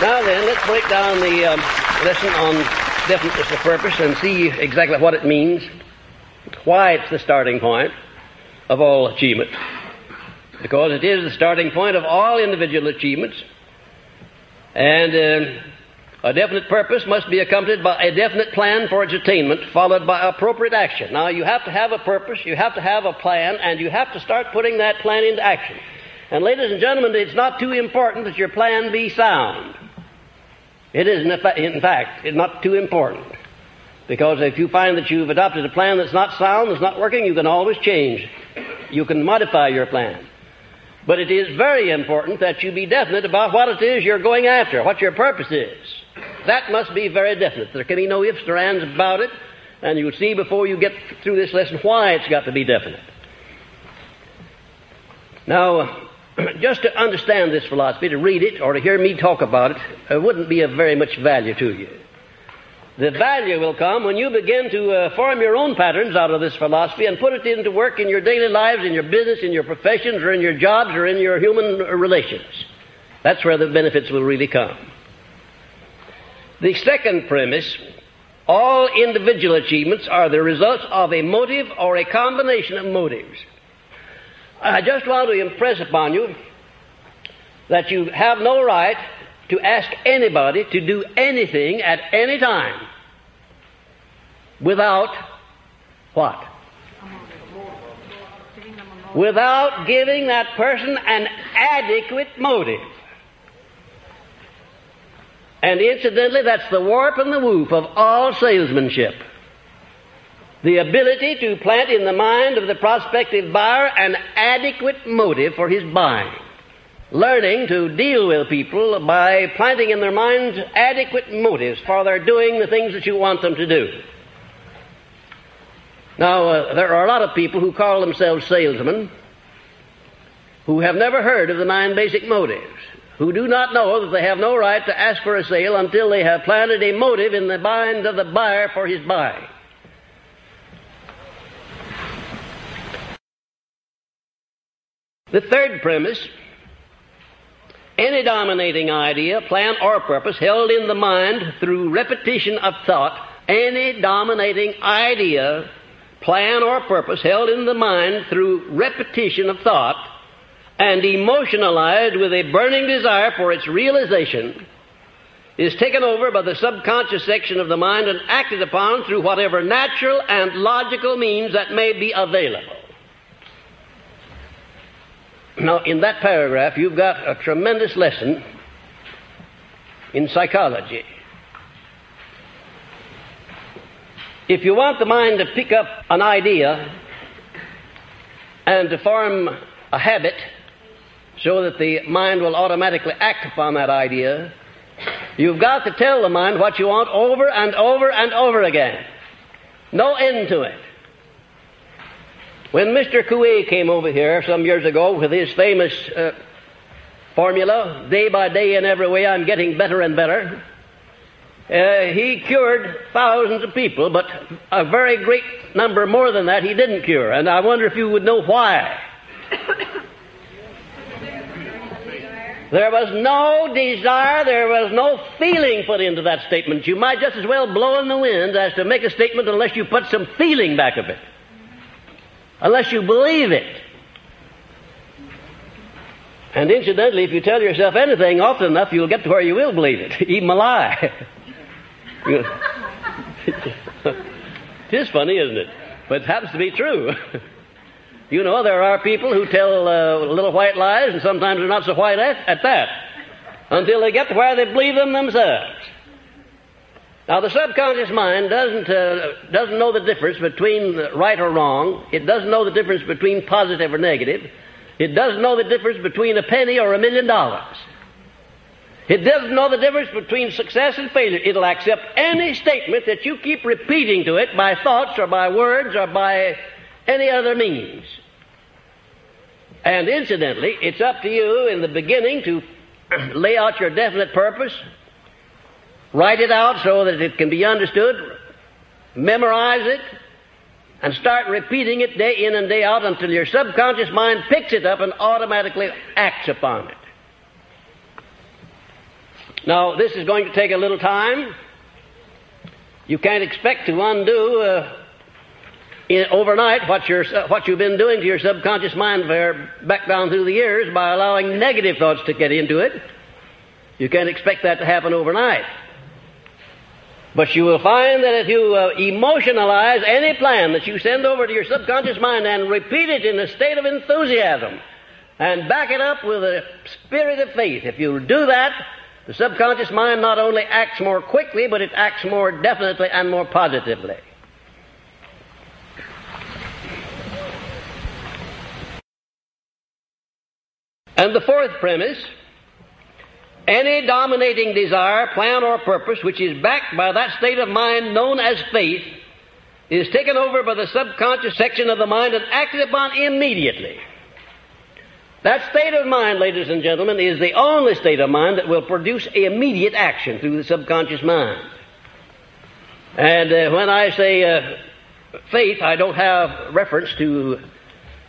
Now then, let's break down the um, lesson on definiteness of purpose and see exactly what it means, why it's the starting point of all achievement. Because it is the starting point of all individual achievements. And uh, a definite purpose must be accompanied by a definite plan for its attainment, followed by appropriate action. Now, you have to have a purpose, you have to have a plan, and you have to start putting that plan into action. And, ladies and gentlemen, it's not too important that your plan be sound. It is, in fact, not too important. Because if you find that you've adopted a plan that's not sound, that's not working, you can always change. You can modify your plan. But it is very important that you be definite about what it is you're going after, what your purpose is. That must be very definite. There can be no ifs or ands about it, and you'll see before you get through this lesson why it's got to be definite. Now, just to understand this philosophy, to read it or to hear me talk about it, wouldn't be of very much value to you. The value will come when you begin to uh, form your own patterns out of this philosophy and put it into work in your daily lives, in your business, in your professions, or in your jobs, or in your human relations. That's where the benefits will really come. The second premise all individual achievements are the results of a motive or a combination of motives. I just want to impress upon you that you have no right to ask anybody to do anything at any time without what? Without giving that person an adequate motive. And incidentally, that's the warp and the woof of all salesmanship. The ability to plant in the mind of the prospective buyer an adequate motive for his buying. Learning to deal with people by planting in their minds adequate motives for their doing the things that you want them to do. Now, uh, there are a lot of people who call themselves salesmen who have never heard of the nine basic motives, who do not know that they have no right to ask for a sale until they have planted a motive in the mind of the buyer for his buying. The third premise any dominating idea, plan, or purpose held in the mind through repetition of thought, any dominating idea, plan, or purpose held in the mind through repetition of thought and emotionalized with a burning desire for its realization is taken over by the subconscious section of the mind and acted upon through whatever natural and logical means that may be available. Now, in that paragraph, you've got a tremendous lesson in psychology. If you want the mind to pick up an idea and to form a habit so that the mind will automatically act upon that idea, you've got to tell the mind what you want over and over and over again. No end to it. When Mr. Coué came over here some years ago with his famous uh, formula, day by day in every way I'm getting better and better, uh, he cured thousands of people, but a very great number more than that he didn't cure. And I wonder if you would know why. There was no desire, there was no feeling put into that statement. You might just as well blow in the wind as to make a statement unless you put some feeling back of it unless you believe it. And incidentally, if you tell yourself anything often enough, you'll get to where you will believe it, even a lie. it is funny, isn't it? But it happens to be true. you know, there are people who tell uh, little white lies, and sometimes they're not so white at, at that, until they get to where they believe them themselves. Now, the subconscious mind doesn't, uh, doesn't know the difference between right or wrong. It doesn't know the difference between positive or negative. It doesn't know the difference between a penny or a million dollars. It doesn't know the difference between success and failure. It'll accept any statement that you keep repeating to it by thoughts or by words or by any other means. And incidentally, it's up to you in the beginning to lay out your definite purpose, Write it out so that it can be understood. Memorize it. And start repeating it day in and day out until your subconscious mind picks it up and automatically acts upon it. Now, this is going to take a little time. You can't expect to undo uh, in, overnight what, what you've been doing to your subconscious mind for back down through the years by allowing negative thoughts to get into it. You can't expect that to happen overnight. But you will find that if you uh, emotionalize any plan that you send over to your subconscious mind and repeat it in a state of enthusiasm and back it up with a spirit of faith, if you do that, the subconscious mind not only acts more quickly, but it acts more definitely and more positively. And the fourth premise any dominating desire, plan, or purpose which is backed by that state of mind known as faith is taken over by the subconscious section of the mind and acted upon immediately. That state of mind, ladies and gentlemen, is the only state of mind that will produce immediate action through the subconscious mind. And uh, when I say uh, faith, I don't have reference to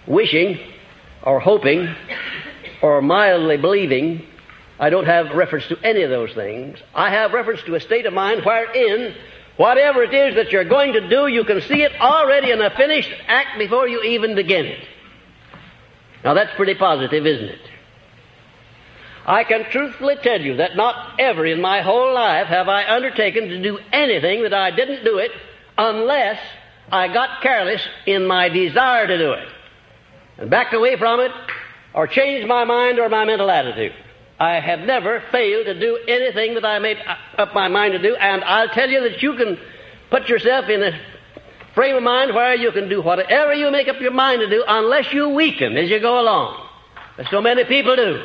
wishing or hoping or mildly believing I don't have reference to any of those things. I have reference to a state of mind wherein whatever it is that you're going to do, you can see it already in a finished act before you even begin it. Now that's pretty positive, isn't it? I can truthfully tell you that not ever in my whole life have I undertaken to do anything that I didn't do it unless I got careless in my desire to do it and backed away from it or changed my mind or my mental attitude. I have never failed to do anything that I made up my mind to do, and I'll tell you that you can put yourself in a frame of mind where you can do whatever you make up your mind to do unless you weaken as you go along. As so many people do.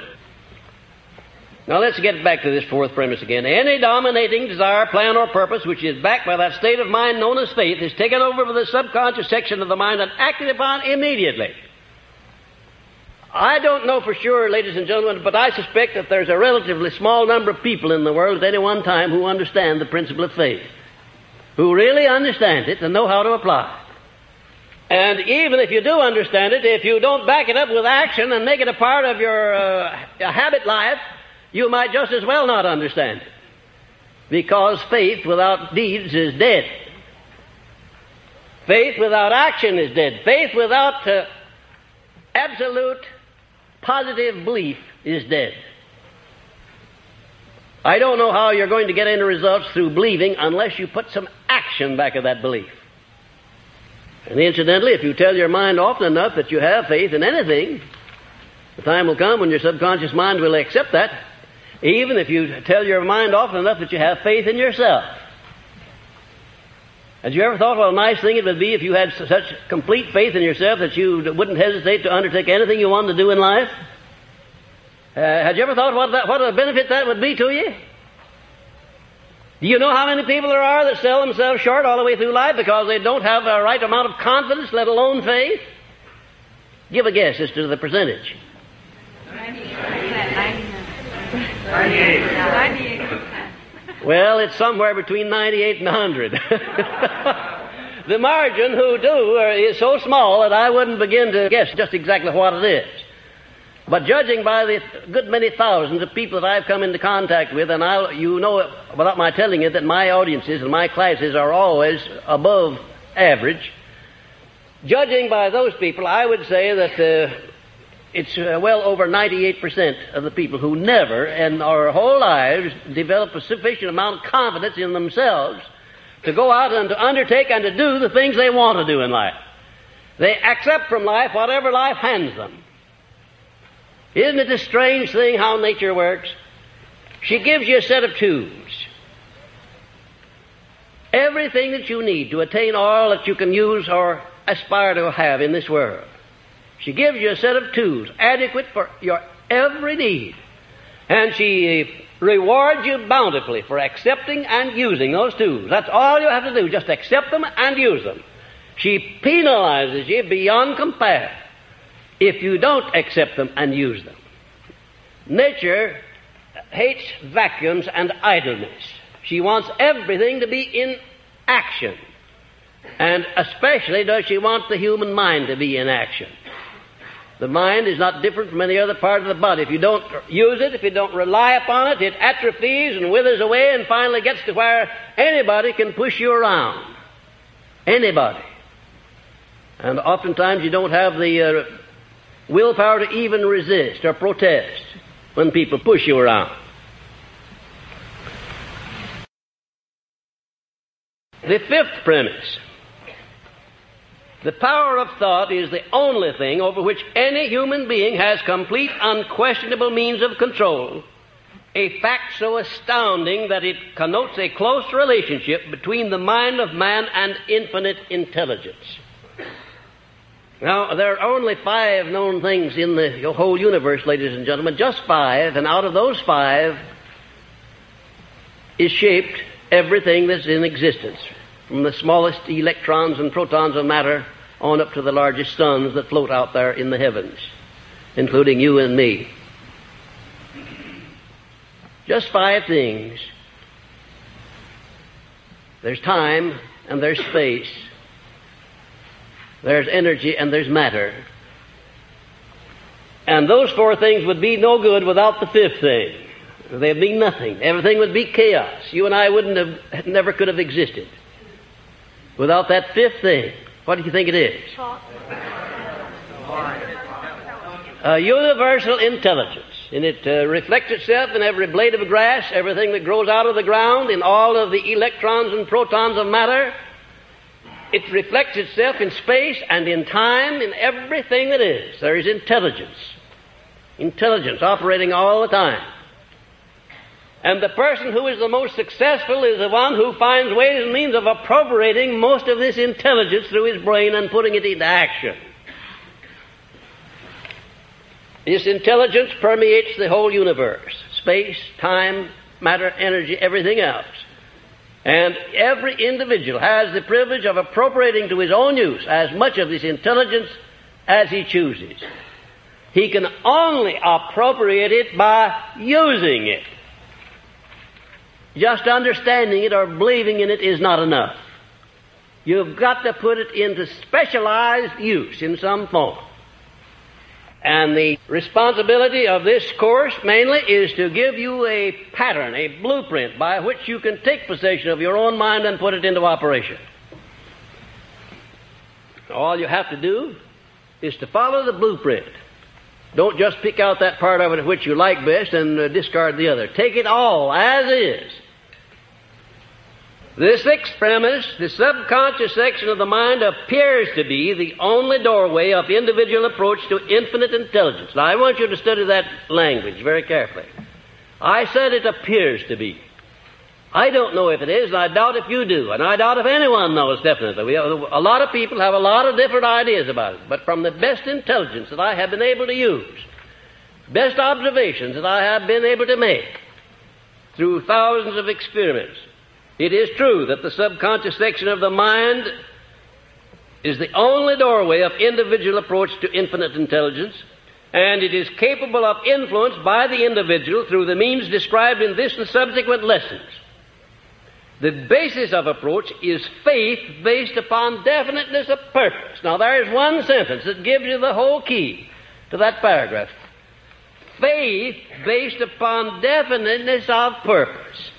Now let's get back to this fourth premise again. Any dominating desire, plan, or purpose which is backed by that state of mind known as faith is taken over by the subconscious section of the mind and acted upon immediately. I don't know for sure, ladies and gentlemen, but I suspect that there's a relatively small number of people in the world at any one time who understand the principle of faith, who really understand it and know how to apply it. And even if you do understand it, if you don't back it up with action and make it a part of your uh, habit life, you might just as well not understand it. Because faith without deeds is dead. Faith without action is dead. Faith without uh, absolute positive belief is dead. I don't know how you're going to get any results through believing unless you put some action back of that belief. And incidentally, if you tell your mind often enough that you have faith in anything, the time will come when your subconscious mind will accept that, even if you tell your mind often enough that you have faith in yourself. Had you ever thought what a nice thing it would be if you had such complete faith in yourself that you wouldn't hesitate to undertake anything you wanted to do in life? Uh, had you ever thought what, that, what a benefit that would be to you? Do you know how many people there are that sell themselves short all the way through life because they don't have a right amount of confidence, let alone faith? Give a guess as to the percentage. Ninety-eight. 98. Well, it's somewhere between 98 and 100. the margin who do is so small that I wouldn't begin to guess just exactly what it is. But judging by the good many thousands of people that I've come into contact with, and I'll, you know without my telling you that my audiences and my classes are always above average, judging by those people, I would say that uh, it's uh, well over 98% of the people who never in our whole lives develop a sufficient amount of confidence in themselves to go out and to undertake and to do the things they want to do in life. They accept from life whatever life hands them. Isn't it a strange thing how nature works? She gives you a set of tubes. Everything that you need to attain all that you can use or aspire to have in this world. She gives you a set of tools adequate for your every need. And she rewards you bountifully for accepting and using those tools. That's all you have to do. Just accept them and use them. She penalizes you beyond compare if you don't accept them and use them. Nature hates vacuums and idleness. She wants everything to be in action. And especially does she want the human mind to be in action. The mind is not different from any other part of the body. If you don't use it, if you don't rely upon it, it atrophies and withers away and finally gets to where anybody can push you around. Anybody. And oftentimes you don't have the uh, willpower to even resist or protest when people push you around. The fifth premise. The power of thought is the only thing over which any human being has complete, unquestionable means of control. A fact so astounding that it connotes a close relationship between the mind of man and infinite intelligence. Now, there are only five known things in the whole universe, ladies and gentlemen, just five, and out of those five is shaped everything that's in existence, from the smallest electrons and protons of matter on up to the largest suns that float out there in the heavens, including you and me. Just five things. There's time and there's space. There's energy and there's matter. And those four things would be no good without the fifth thing. They'd be nothing. Everything would be chaos. You and I wouldn't have, never could have existed without that fifth thing. What do you think it is? A universal intelligence. And it uh, reflects itself in every blade of grass, everything that grows out of the ground, in all of the electrons and protons of matter. It reflects itself in space and in time, in everything that is. There is intelligence. Intelligence operating all the time. And the person who is the most successful is the one who finds ways and means of appropriating most of this intelligence through his brain and putting it into action. This intelligence permeates the whole universe space, time, matter, energy, everything else. And every individual has the privilege of appropriating to his own use as much of this intelligence as he chooses. He can only appropriate it by using it. Just understanding it or believing in it is not enough. You've got to put it into specialized use in some form. And the responsibility of this course mainly is to give you a pattern, a blueprint by which you can take possession of your own mind and put it into operation. All you have to do is to follow the blueprint. Don't just pick out that part of it which you like best and uh, discard the other. Take it all as is the sixth premise, the subconscious section of the mind appears to be the only doorway of individual approach to infinite intelligence. Now, I want you to study that language very carefully. I said it appears to be. I don't know if it is, and I doubt if you do, and I doubt if anyone knows definitely. We have, a lot of people have a lot of different ideas about it, but from the best intelligence that I have been able to use, best observations that I have been able to make through thousands of experiments, it is true that the subconscious section of the mind is the only doorway of individual approach to infinite intelligence, and it is capable of influence by the individual through the means described in this and subsequent lessons. The basis of approach is faith based upon definiteness of purpose. Now, there is one sentence that gives you the whole key to that paragraph. Faith based upon definiteness of purpose.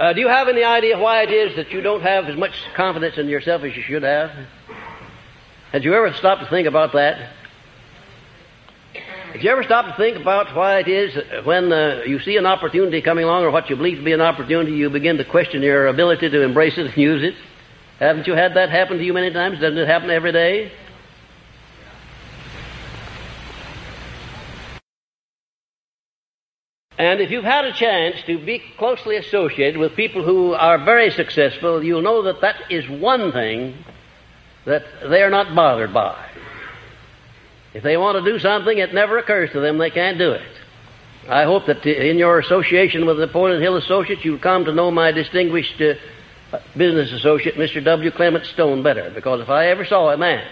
Uh, do you have any idea why it is that you don't have as much confidence in yourself as you should have? Had you ever stopped to think about that? Have you ever stopped to think about why it is that when uh, you see an opportunity coming along or what you believe to be an opportunity, you begin to question your ability to embrace it and use it? Haven't you had that happen to you many times? Doesn't it happen every day? And if you've had a chance to be closely associated with people who are very successful, you'll know that that is one thing that they are not bothered by. If they want to do something, it never occurs to them they can't do it. I hope that in your association with the Napoleon Hill Associates, you'll come to know my distinguished uh, business associate, Mr. W. Clement Stone, better. Because if I ever saw a man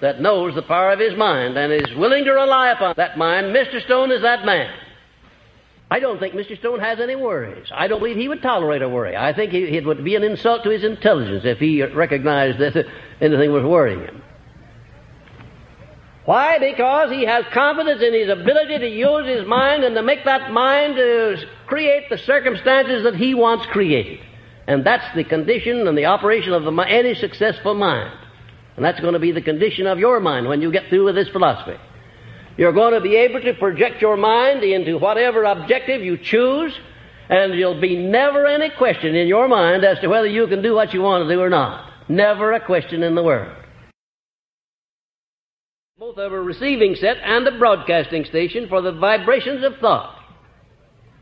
that knows the power of his mind and is willing to rely upon that mind, Mr. Stone is that man. I don't think Mr. Stone has any worries. I don't believe he would tolerate a worry. I think it would be an insult to his intelligence if he recognized that anything was worrying him. Why? Because he has confidence in his ability to use his mind and to make that mind to create the circumstances that he wants created. And that's the condition and the operation of the, any successful mind. And that's going to be the condition of your mind when you get through with this philosophy. You're going to be able to project your mind into whatever objective you choose, and there'll be never any question in your mind as to whether you can do what you want to do or not. Never a question in the world both of a receiving set and a broadcasting station for the vibrations of thought.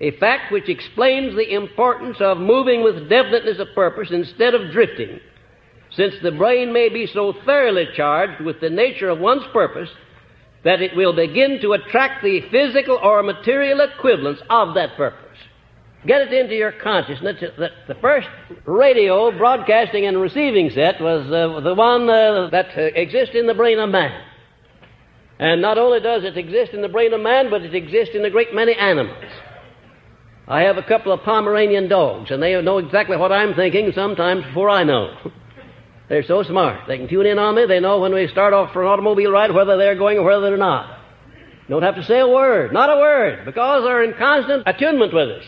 A fact which explains the importance of moving with definiteness of purpose instead of drifting, since the brain may be so thoroughly charged with the nature of one's purpose that it will begin to attract the physical or material equivalents of that purpose. Get it into your consciousness that the first radio broadcasting and receiving set was uh, the one uh, that uh, exists in the brain of man. And not only does it exist in the brain of man, but it exists in a great many animals. I have a couple of Pomeranian dogs, and they know exactly what I'm thinking sometimes before I know. they're so smart. They can tune in on me. They know when we start off for an automobile ride whether they're going or whether they're not. Don't have to say a word, not a word, because they're in constant attunement with us.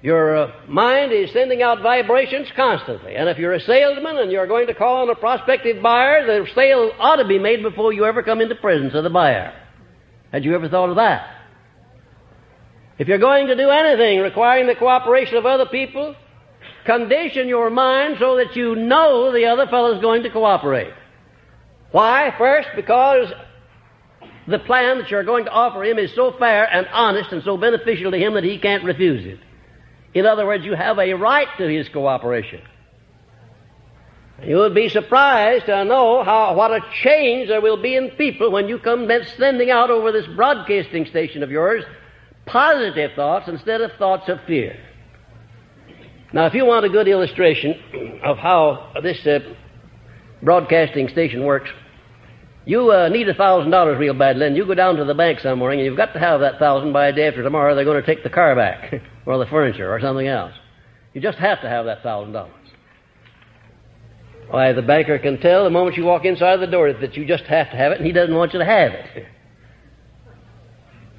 Your uh, mind is sending out vibrations constantly. And if you're a salesman and you're going to call on a prospective buyer, the sale ought to be made before you ever come into the presence of the buyer. Had you ever thought of that? If you're going to do anything requiring the cooperation of other people, condition your mind so that you know the other fellow is going to cooperate. Why? First, because the plan that you're going to offer him is so fair and honest and so beneficial to him that he can't refuse it. In other words, you have a right to his cooperation. You would be surprised to know how, what a change there will be in people when you come sending out over this broadcasting station of yours positive thoughts instead of thoughts of fear. Now, if you want a good illustration of how this uh, broadcasting station works, you uh, need a thousand dollars real badly, and you go down to the bank somewhere, and you've got to have that thousand by the day after tomorrow. They're going to take the car back, or the furniture, or something else. You just have to have that thousand dollars. Why, the banker can tell the moment you walk inside the door that you just have to have it, and he doesn't want you to have it.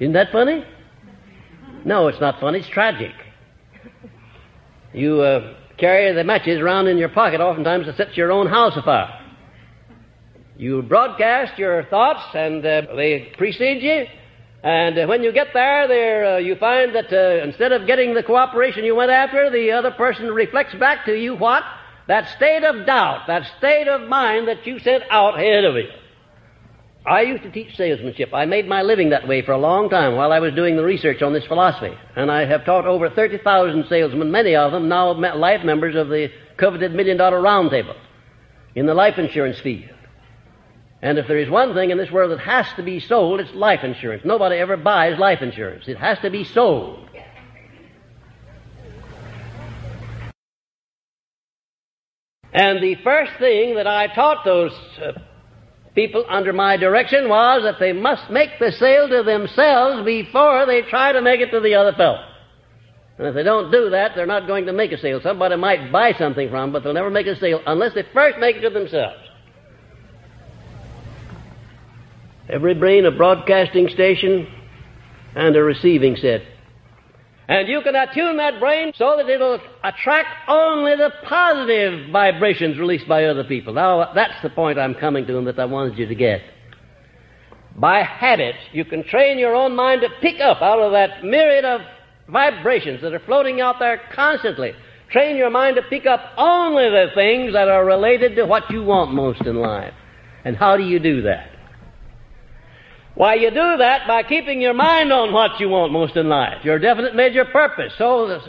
Isn't that funny? No, it's not funny. It's tragic. You uh, carry the matches around in your pocket oftentimes to set your own house afire. You broadcast your thoughts, and uh, they precede you. And uh, when you get there, there uh, you find that uh, instead of getting the cooperation you went after, the other person reflects back to you what? That state of doubt, that state of mind that you sent out ahead of you. I used to teach salesmanship. I made my living that way for a long time while I was doing the research on this philosophy. And I have taught over 30,000 salesmen, many of them now life members of the coveted million dollar roundtable in the life insurance field. And if there is one thing in this world that has to be sold, it's life insurance. Nobody ever buys life insurance. It has to be sold. And the first thing that I taught those uh, people under my direction was that they must make the sale to themselves before they try to make it to the other fellow. And if they don't do that, they're not going to make a sale. Somebody might buy something from them, but they'll never make a sale unless they first make it to themselves. Every brain a broadcasting station and a receiving set. And you can attune that brain so that it'll attract only the positive vibrations released by other people. Now, that's the point I'm coming to and that I wanted you to get. By habit, you can train your own mind to pick up out of that myriad of vibrations that are floating out there constantly. Train your mind to pick up only the things that are related to what you want most in life. And how do you do that? Why, you do that by keeping your mind on what you want most in life, your definite major purpose. So,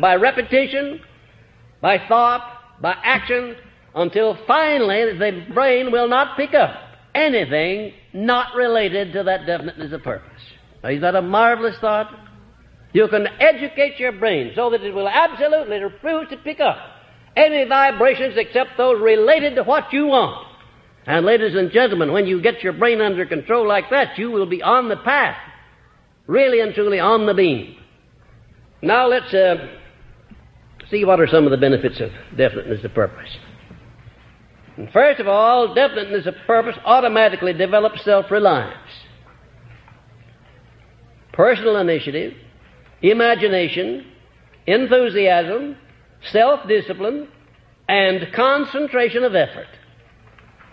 by repetition, by thought, by action, until finally the brain will not pick up anything not related to that definiteness of purpose. Now, is that a marvelous thought? You can educate your brain so that it will absolutely refuse to pick up any vibrations except those related to what you want. And ladies and gentlemen, when you get your brain under control like that, you will be on the path. Really and truly on the beam. Now let's uh, see what are some of the benefits of definiteness of purpose. And first of all, definiteness of purpose automatically develops self-reliance. Personal initiative, imagination, enthusiasm, self-discipline, and concentration of effort.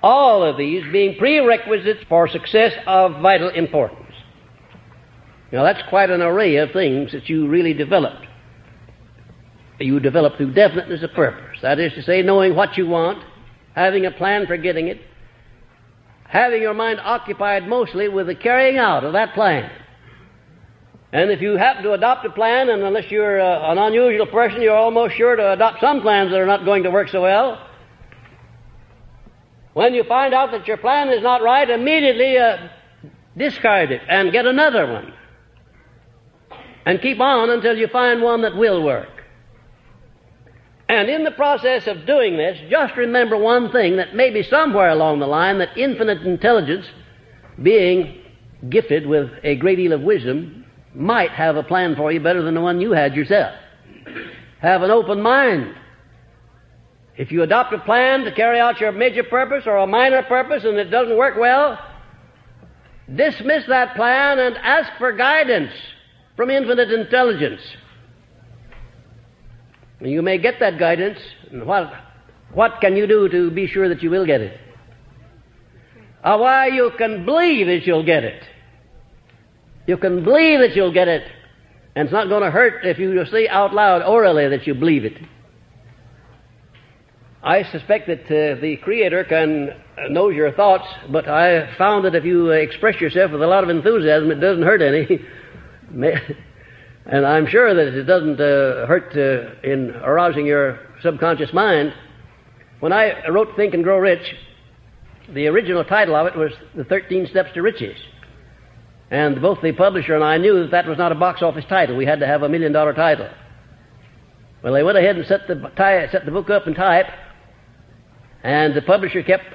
All of these being prerequisites for success of vital importance. Now that's quite an array of things that you really developed. You develop through definiteness of purpose. That is to say, knowing what you want, having a plan for getting it, having your mind occupied mostly with the carrying out of that plan. And if you happen to adopt a plan, and unless you're uh, an unusual person, you're almost sure to adopt some plans that are not going to work so well. When you find out that your plan is not right, immediately uh, discard it and get another one. And keep on until you find one that will work. And in the process of doing this, just remember one thing that maybe somewhere along the line that infinite intelligence, being gifted with a great deal of wisdom, might have a plan for you better than the one you had yourself. Have an open mind. If you adopt a plan to carry out your major purpose or a minor purpose and it doesn't work well, dismiss that plan and ask for guidance from infinite intelligence. You may get that guidance, and what, what can you do to be sure that you will get it? Or why you can believe that you'll get it. You can believe that you'll get it, and it's not going to hurt if you say out loud orally that you believe it. I suspect that uh, the Creator can uh, knows your thoughts, but I found that if you uh, express yourself with a lot of enthusiasm, it doesn't hurt any. and I'm sure that it doesn't uh, hurt uh, in arousing your subconscious mind. When I wrote Think and Grow Rich, the original title of it was The 13 Steps to Riches. And both the publisher and I knew that that was not a box office title. We had to have a million dollar title. Well, they went ahead and set the, set the book up in type, and the publisher kept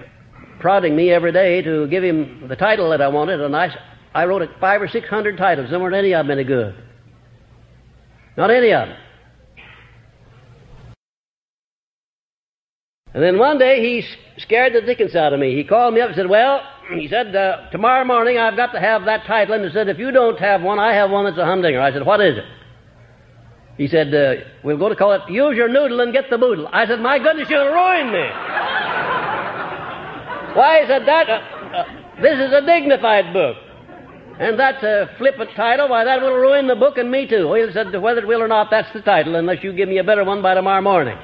prodding me every day to give him the title that I wanted, and I, I wrote five or six hundred titles. There weren't any of them any good. Not any of them. And then one day he scared the dickens out of me. He called me up and said, Well, he said, uh, tomorrow morning I've got to have that title. And he said, If you don't have one, I have one that's a humdinger. I said, What is it? He said, uh, We'll go to call it Use Your Noodle and Get the Boodle. I said, My goodness, you'll ruin me. Why, he said, That, uh, uh, this is a dignified book. And that's a flippant title. Why, that will ruin the book and me too. He said, Whether it will or not, that's the title, unless you give me a better one by tomorrow morning.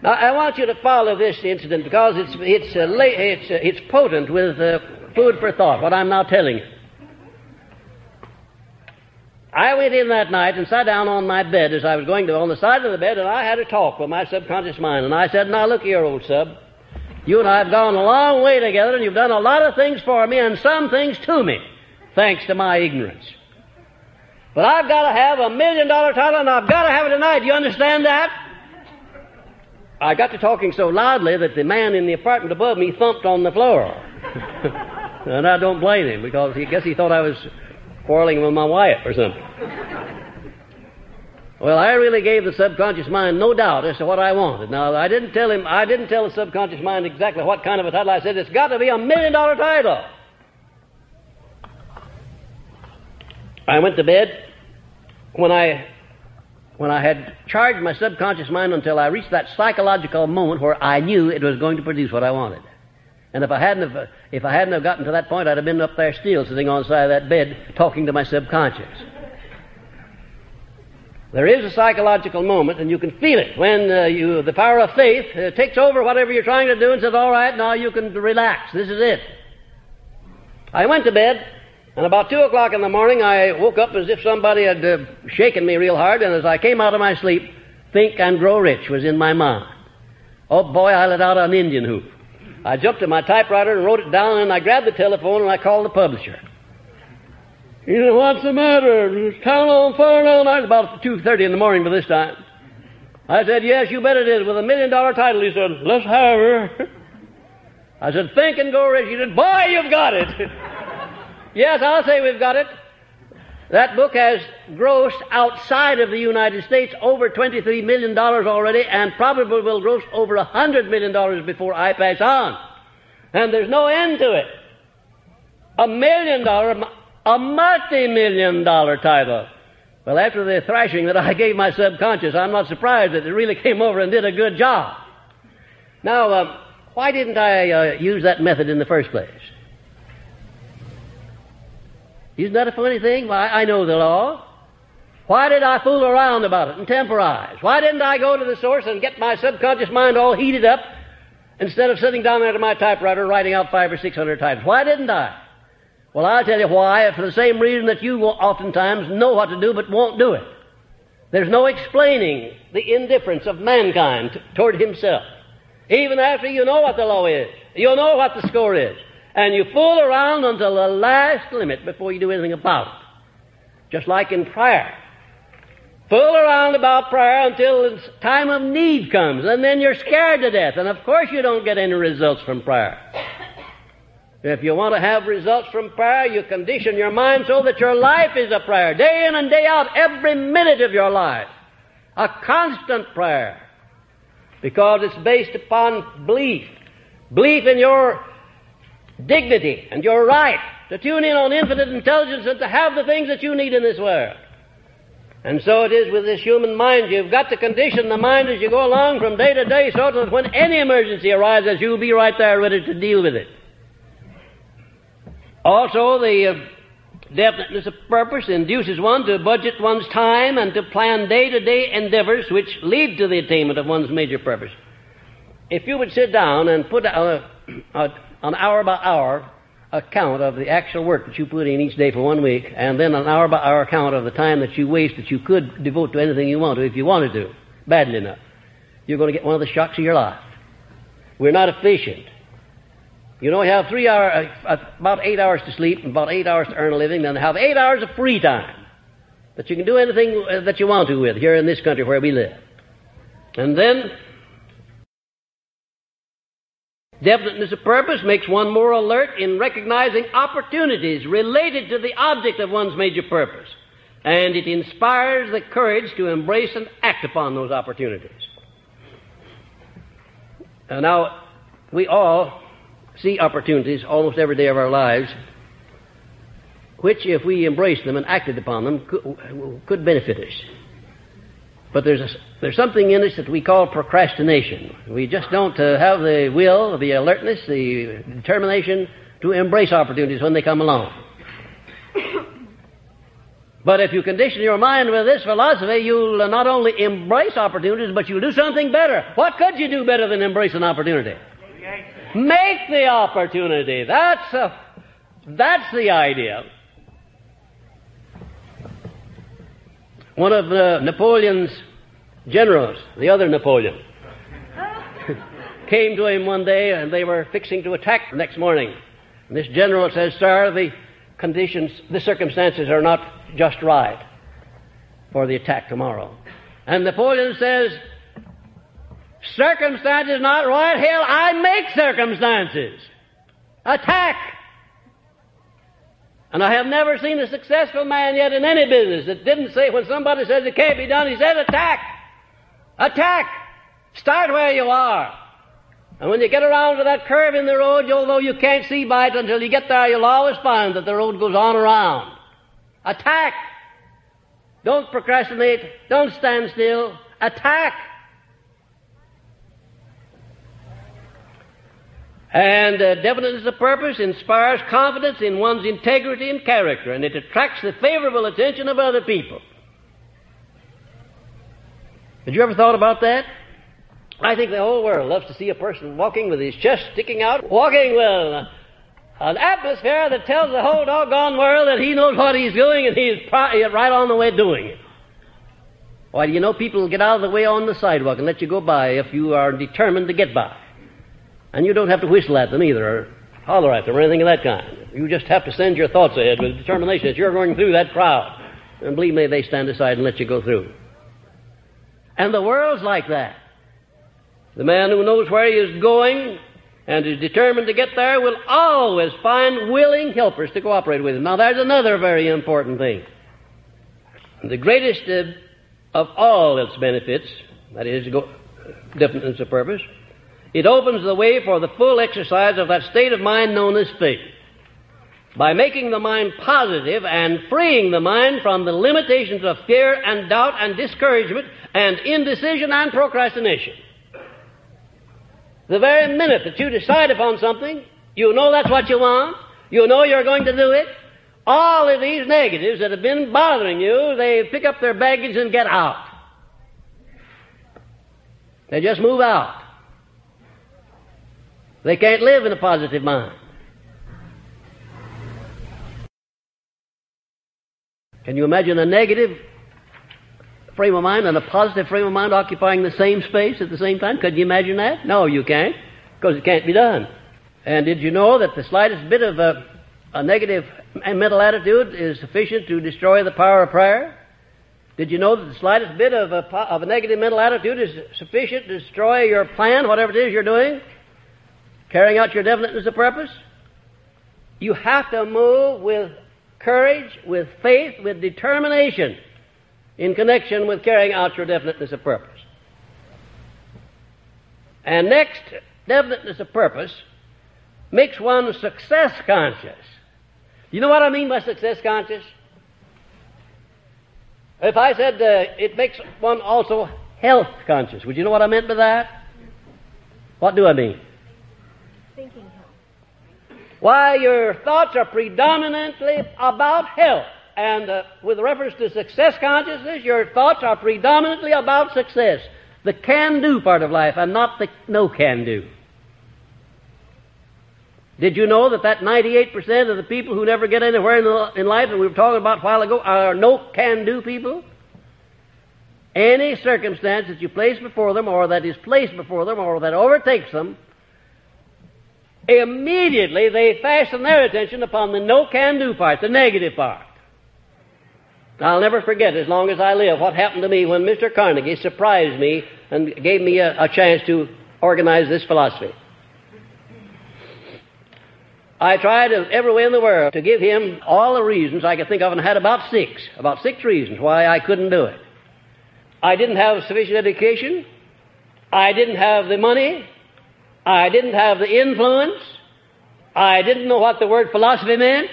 Now, I want you to follow this incident because it's, it's, uh, la- it's, uh, it's potent with uh, food for thought, what I'm now telling you. I went in that night and sat down on my bed as I was going to, on the side of the bed, and I had a talk with my subconscious mind. And I said, Now look here, old sub. You and I have gone a long way together, and you've done a lot of things for me and some things to me, thanks to my ignorance. But I've got to have a million dollar title, and I've got to have it tonight. Do you understand that? I got to talking so loudly that the man in the apartment above me thumped on the floor. and I don't blame him because he guess he thought I was quarreling with my wife or something. Well, I really gave the subconscious mind no doubt as to what I wanted. Now, I didn't tell him, I didn't tell the subconscious mind exactly what kind of a title. I said, it's got to be a million dollar title. I went to bed. When I when I had charged my subconscious mind until I reached that psychological moment where I knew it was going to produce what I wanted. And if I hadn't have, if I hadn't have gotten to that point, I'd have been up there still, sitting on the side of that bed, talking to my subconscious. There is a psychological moment, and you can feel it when uh, you, the power of faith uh, takes over whatever you're trying to do and says, "All right, now you can relax. This is it." I went to bed, and about two o'clock in the morning, I woke up as if somebody had uh, shaken me real hard, and as I came out of my sleep, Think and Grow Rich was in my mind. Oh boy, I let out an Indian whoop. I jumped to my typewriter and wrote it down, and I grabbed the telephone and I called the publisher. He said, What's the matter? Is town on fire now night? About 2.30 in the morning by this time. I said, Yes, you bet it is, with a million dollar title. He said, Let's have her. I said, Think and go Rich. He said, Boy, you've got it. Yes, I'll say we've got it. That book has grossed outside of the United States over $23 million already and probably will gross over $100 million before I pass on. And there's no end to it. A million dollar, a multi-million dollar title. Well, after the thrashing that I gave my subconscious, I'm not surprised that it really came over and did a good job. Now, uh, why didn't I uh, use that method in the first place? Isn't that a funny thing? Why, I know the law. Why did I fool around about it and temporize? Why didn't I go to the source and get my subconscious mind all heated up instead of sitting down there at my typewriter writing out five or six hundred titles? Why didn't I? Well, I'll tell you why, for the same reason that you oftentimes know what to do but won't do it. There's no explaining the indifference of mankind t- toward himself. Even after you know what the law is, you know what the score is and you fool around until the last limit before you do anything about it. Just like in prayer. Fool around about prayer until the time of need comes, and then you're scared to death, and of course you don't get any results from prayer. If you want to have results from prayer, you condition your mind so that your life is a prayer, day in and day out, every minute of your life. A constant prayer. Because it's based upon belief. Belief in your dignity and your right to tune in on infinite intelligence and to have the things that you need in this world. And so it is with this human mind. You've got to condition the mind as you go along from day to day so that when any emergency arises, you'll be right there ready to deal with it. Also, the uh, definiteness of purpose induces one to budget one's time and to plan day to day endeavors which lead to the attainment of one's major purpose. If you would sit down and put a, a an hour by hour account of the actual work that you put in each day for one week, and then an hour by hour account of the time that you waste that you could devote to anything you want to if you wanted to, badly enough. You're going to get one of the shocks of your life. We're not efficient. You know, you have three hours, uh, about eight hours to sleep and about eight hours to earn a living, then have eight hours of free time that you can do anything uh, that you want to with here in this country where we live. And then Definiteness of purpose makes one more alert in recognizing opportunities related to the object of one's major purpose. And it inspires the courage to embrace and act upon those opportunities. And now, we all see opportunities almost every day of our lives, which, if we embraced them and acted upon them, could, could benefit us. But there's, a, there's something in us that we call procrastination. We just don't uh, have the will, the alertness, the determination to embrace opportunities when they come along. but if you condition your mind with this philosophy, you'll not only embrace opportunities, but you'll do something better. What could you do better than embrace an opportunity? Make the opportunity. That's, a, that's the idea. One of uh, Napoleon's generals, the other Napoleon, came to him one day and they were fixing to attack the next morning. And this general says, Sir, the conditions, the circumstances are not just right for the attack tomorrow. And Napoleon says, Circumstances not right? Hell, I make circumstances. Attack! And I have never seen a successful man yet in any business that didn't say when somebody says it can't be done, he said attack. Attack. Start where you are. And when you get around to that curve in the road, although you can't see by it until you get there, you'll always find that the road goes on around. Attack. Don't procrastinate. Don't stand still. Attack. And uh, definiteness of purpose inspires confidence in one's integrity and character, and it attracts the favorable attention of other people. Had you ever thought about that? I think the whole world loves to see a person walking with his chest sticking out, walking with an atmosphere that tells the whole doggone world that he knows what he's doing and he's right on the way doing it. Why, do you know people get out of the way on the sidewalk and let you go by if you are determined to get by? And you don't have to whistle at them either, or holler at them, or anything of that kind. You just have to send your thoughts ahead with determination that you're going through that crowd. And believe me, they stand aside and let you go through. And the world's like that. The man who knows where he is going and is determined to get there will always find willing helpers to cooperate with him. Now, there's another very important thing. The greatest uh, of all its benefits, that is, go, definiteness of purpose, it opens the way for the full exercise of that state of mind known as faith by making the mind positive and freeing the mind from the limitations of fear and doubt and discouragement and indecision and procrastination. The very minute that you decide upon something, you know that's what you want, you know you're going to do it, all of these negatives that have been bothering you, they pick up their baggage and get out. They just move out. They can't live in a positive mind. Can you imagine a negative frame of mind and a positive frame of mind occupying the same space at the same time? Could you imagine that? No, you can't, because it can't be done. And did you know that the slightest bit of a, a negative mental attitude is sufficient to destroy the power of prayer? Did you know that the slightest bit of a, of a negative mental attitude is sufficient to destroy your plan, whatever it is you're doing? Carrying out your definiteness of purpose? You have to move with courage, with faith, with determination in connection with carrying out your definiteness of purpose. And next, definiteness of purpose makes one success conscious. You know what I mean by success conscious? If I said uh, it makes one also health conscious, would you know what I meant by that? What do I mean? Thinking health? why, your thoughts are predominantly about health. And uh, with reference to success consciousness, your thoughts are predominantly about success. The can do part of life and not the no can do. Did you know that that 98% of the people who never get anywhere in, the, in life that we were talking about a while ago are no can do people? Any circumstance that you place before them or that is placed before them or that overtakes them immediately they fasten their attention upon the no can do part, the negative part. I'll never forget as long as I live what happened to me when Mr. Carnegie surprised me and gave me a, a chance to organize this philosophy. I tried every way in the world to give him all the reasons I could think of and had about six, about six reasons why I couldn't do it. I didn't have sufficient education. I didn't have the money. I didn't have the influence. I didn't know what the word philosophy meant.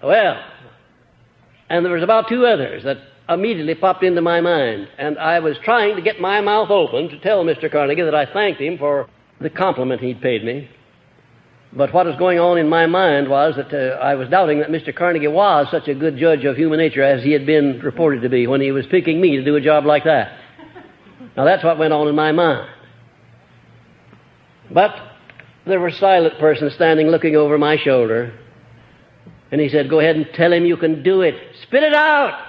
Well, and there was about two others that immediately popped into my mind. And I was trying to get my mouth open to tell Mr. Carnegie that I thanked him for the compliment he'd paid me. But what was going on in my mind was that uh, I was doubting that Mr. Carnegie was such a good judge of human nature as he had been reported to be when he was picking me to do a job like that. Now that's what went on in my mind. But there a silent person standing looking over my shoulder. And he said, Go ahead and tell him you can do it. Spit it out.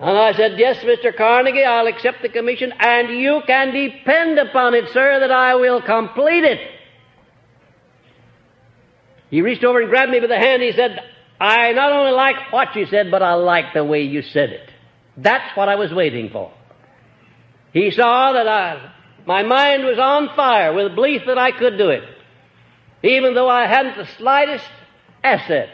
And I said, Yes, Mr. Carnegie, I'll accept the commission, and you can depend upon it, sir, that I will complete it. He reached over and grabbed me by the hand. He said, I not only like what you said, but I like the way you said it. That's what I was waiting for. He saw that I my mind was on fire with belief that I could do it, even though I hadn't the slightest asset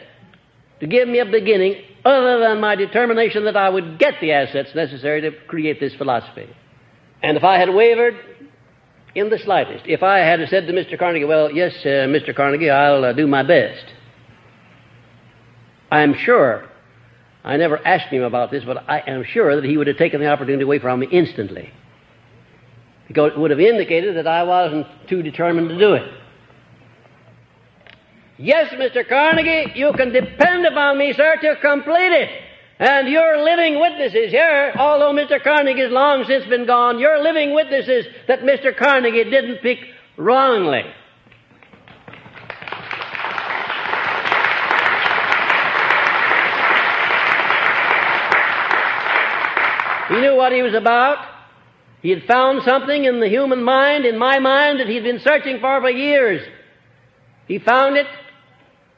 to give me a beginning other than my determination that I would get the assets necessary to create this philosophy. And if I had wavered in the slightest, if I had said to Mr. Carnegie, well, yes, uh, Mr. Carnegie, I'll uh, do my best, I am sure, I never asked him about this, but I am sure that he would have taken the opportunity away from me instantly it would have indicated that I wasn't too determined to do it. Yes, Mr. Carnegie, you can depend upon me, sir, to complete it. And you're living witnesses here, although Mr. Carnegie has long since been gone, you're living witnesses that Mr. Carnegie didn't pick wrongly. He knew what he was about. He had found something in the human mind, in my mind, that he'd been searching for for years. He found it.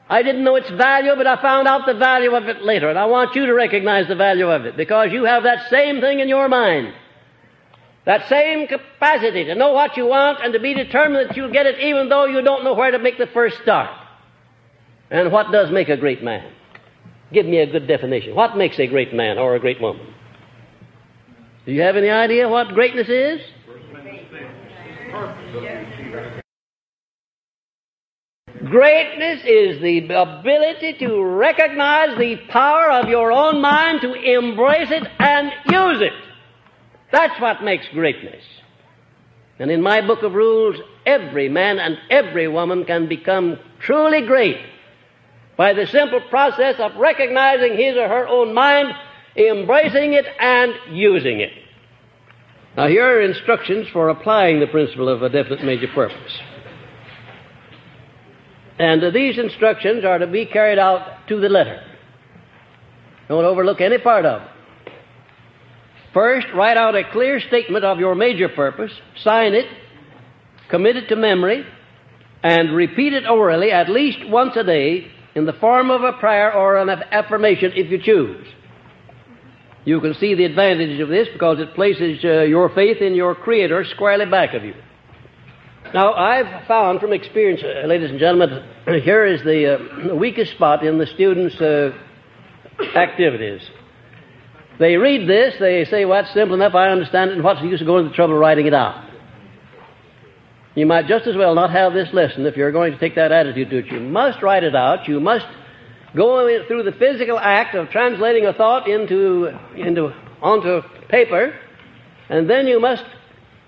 I didn't know its value, but I found out the value of it later. And I want you to recognize the value of it because you have that same thing in your mind. That same capacity to know what you want and to be determined that you'll get it even though you don't know where to make the first start. And what does make a great man? Give me a good definition. What makes a great man or a great woman? Do you have any idea what greatness is? Greatness is the ability to recognize the power of your own mind to embrace it and use it. That's what makes greatness. And in my book of rules, every man and every woman can become truly great by the simple process of recognizing his or her own mind, embracing it, and using it. Now, here are instructions for applying the principle of a definite major purpose. And uh, these instructions are to be carried out to the letter. Don't overlook any part of it. First, write out a clear statement of your major purpose, sign it, commit it to memory, and repeat it orally at least once a day in the form of a prayer or an affirmation if you choose. You can see the advantage of this because it places uh, your faith in your Creator squarely back of you. Now, I've found from experience, uh, ladies and gentlemen, here is the, uh, weakest spot in the students' uh, activities. They read this, they say, well, that's simple enough, I understand it, and what's the use of going to the trouble of writing it out? You might just as well not have this lesson if you're going to take that attitude to it. You must write it out. You must go through the physical act of translating a thought into, into, onto paper, and then you must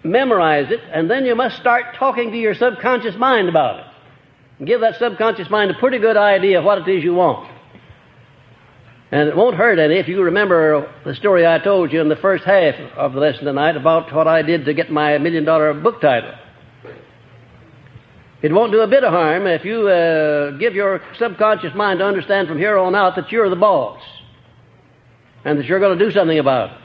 memorize it, and then you must start talking to your subconscious mind about it. And give that subconscious mind a pretty good idea of what it is you want. And it won't hurt any if you remember the story I told you in the first half of the lesson tonight about what I did to get my million dollar book title. It won't do a bit of harm if you uh, give your subconscious mind to understand from here on out that you're the boss and that you're going to do something about it.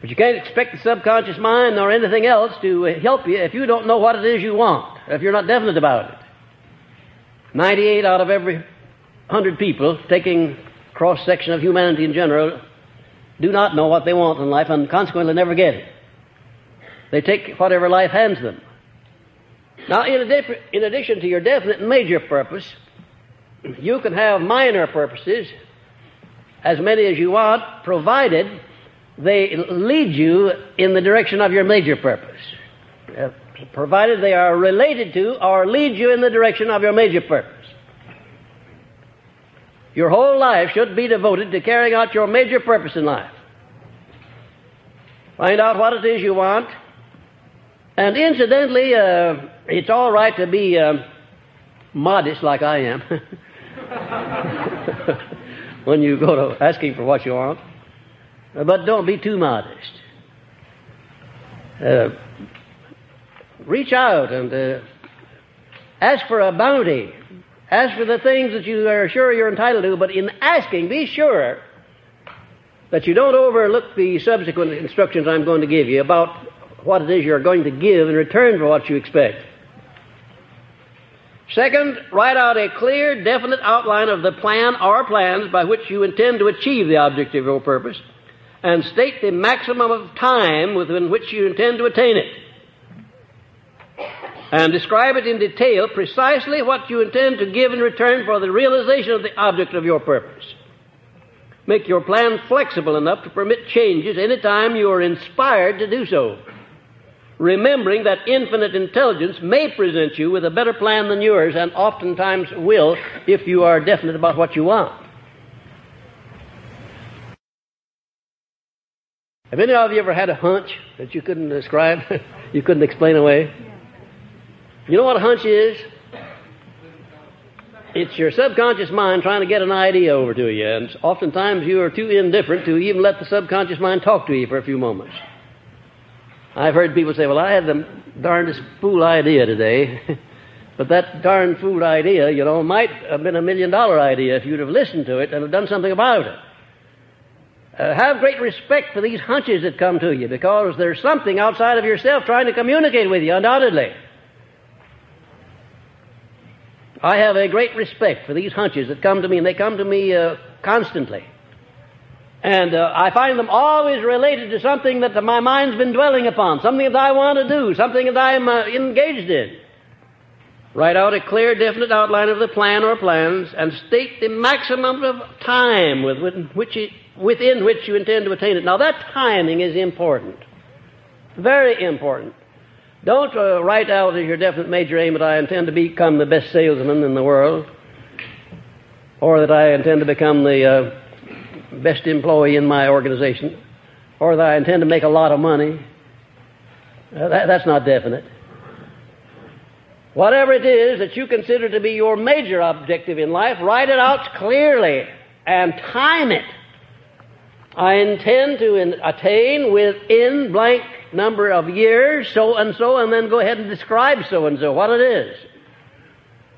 But you can't expect the subconscious mind or anything else to help you if you don't know what it is you want, if you're not definite about it. 98 out of every 100 people, taking cross section of humanity in general, do not know what they want in life and consequently never get it. They take whatever life hands them. Now, in, in addition to your definite major purpose, you can have minor purposes, as many as you want, provided they lead you in the direction of your major purpose. Uh, provided they are related to or lead you in the direction of your major purpose. Your whole life should be devoted to carrying out your major purpose in life. Find out what it is you want. And incidentally, uh, it's all right to be uh, modest like I am when you go to asking for what you want. But don't be too modest. Uh, reach out and uh, ask for a bounty. Ask for the things that you are sure you're entitled to, but in asking, be sure that you don't overlook the subsequent instructions I'm going to give you about what it is you're going to give in return for what you expect. Second, write out a clear, definite outline of the plan or plans by which you intend to achieve the object of your purpose and state the maximum of time within which you intend to attain it. And describe it in detail precisely what you intend to give in return for the realization of the object of your purpose. Make your plan flexible enough to permit changes any time you are inspired to do so. Remembering that infinite intelligence may present you with a better plan than yours and oftentimes will if you are definite about what you want. Have any of you ever had a hunch that you couldn't describe, you couldn't explain away? You know what a hunch is? It's your subconscious mind trying to get an idea over to you, and oftentimes you are too indifferent to even let the subconscious mind talk to you for a few moments. I've heard people say, Well, I had the darndest fool idea today. but that darn fool idea, you know, might have been a million dollar idea if you'd have listened to it and have done something about it. Uh, have great respect for these hunches that come to you because there's something outside of yourself trying to communicate with you, undoubtedly. I have a great respect for these hunches that come to me, and they come to me uh, constantly. And uh, I find them always related to something that my mind's been dwelling upon, something that I want to do, something that I'm uh, engaged in. Write out a clear, definite outline of the plan or plans and state the maximum of time within which, it, within which you intend to attain it. Now, that timing is important. Very important. Don't uh, write out as your definite major aim that I intend to become the best salesman in the world or that I intend to become the uh, best employee in my organization or that I intend to make a lot of money. Uh, that, that's not definite. Whatever it is that you consider to be your major objective in life, write it out clearly and time it. I intend to in, attain within blank number of years so and so, and then go ahead and describe so and so, what it is.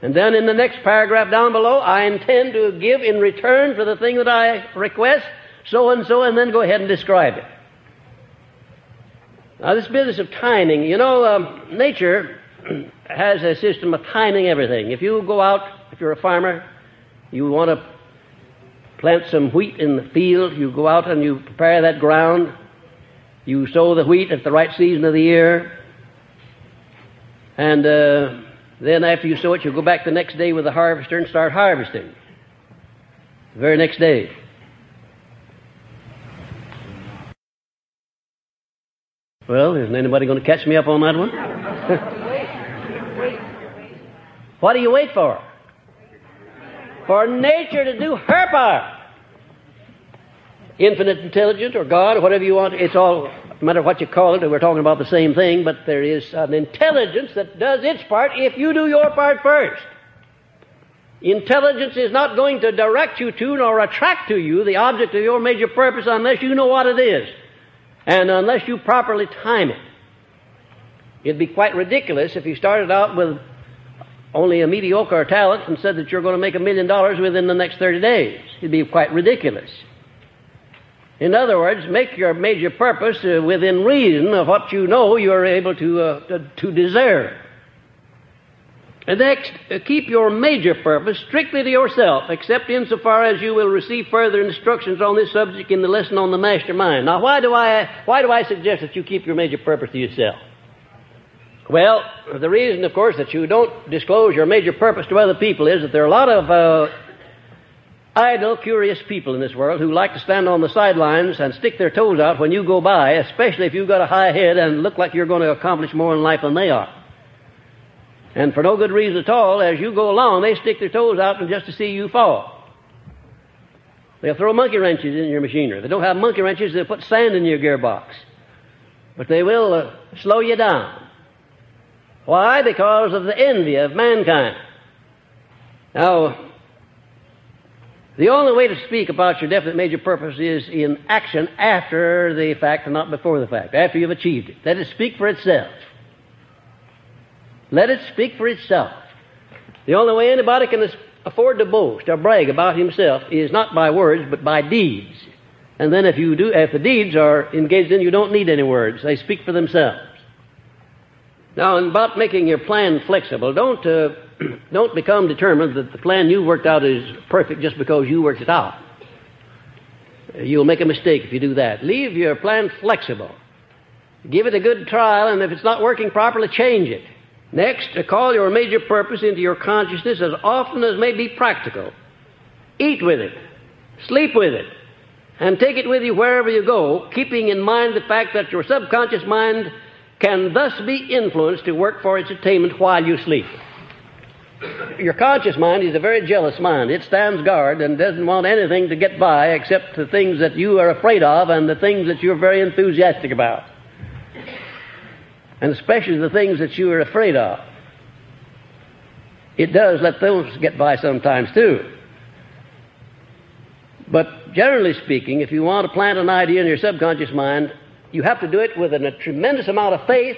And then in the next paragraph down below, I intend to give in return for the thing that I request so and so, and then go ahead and describe it. Now, this business of timing, you know, um, nature has a system of timing everything. If you go out, if you're a farmer, you want to plant some wheat in the field, you go out and you prepare that ground, you sow the wheat at the right season of the year, and uh, then after you sow it, you'll go back the next day with the harvester and start harvesting. The very next day. Well, isn't anybody going to catch me up on that one? What do you wait for? For nature to do her part. Infinite intelligence or God or whatever you want, it's all, no matter what you call it, we're talking about the same thing, but there is an intelligence that does its part if you do your part first. Intelligence is not going to direct you to nor attract to you the object of your major purpose unless you know what it is and unless you properly time it. It'd be quite ridiculous if you started out with only a mediocre talent and said that you're going to make a million dollars within the next 30 days. It'd be quite ridiculous. In other words, make your major purpose uh, within reason of what you know you are able to, uh, to, to, deserve. And next, uh, keep your major purpose strictly to yourself, except insofar as you will receive further instructions on this subject in the lesson on the master mind. Now, why do I, why do I suggest that you keep your major purpose to yourself? Well, the reason, of course, that you don't disclose your major purpose to other people is that there are a lot of uh, idle, curious people in this world who like to stand on the sidelines and stick their toes out when you go by, especially if you've got a high head and look like you're going to accomplish more in life than they are. And for no good reason at all, as you go along, they stick their toes out just to see you fall. They'll throw monkey wrenches in your machinery. They don't have monkey wrenches, they'll put sand in your gearbox. But they will uh, slow you down. Why? Because of the envy of mankind. Now, the only way to speak about your definite major purpose is in action after the fact and not before the fact, after you've achieved it. Let it speak for itself. Let it speak for itself. The only way anybody can afford to boast or brag about himself is not by words, but by deeds. And then if you do, if the deeds are engaged in, you don't need any words. They speak for themselves. Now, about making your plan flexible, don't, uh, don't become determined that the plan you worked out is perfect just because you worked it out. You'll make a mistake if you do that. Leave your plan flexible. Give it a good trial, and if it's not working properly, change it. Next, call your major purpose into your consciousness as often as may be practical. Eat with it. Sleep with it. And take it with you wherever you go, keeping in mind the fact that your subconscious mind can thus be influenced to work for its attainment while you sleep. Your conscious mind is a very jealous mind. It stands guard and doesn't want anything to get by except the things that you are afraid of and the things that you're very enthusiastic about. And especially the things that you are afraid of. It does let those get by sometimes too. But generally speaking, if you want to plant an idea in your subconscious mind, you have to do it with a tremendous amount of faith,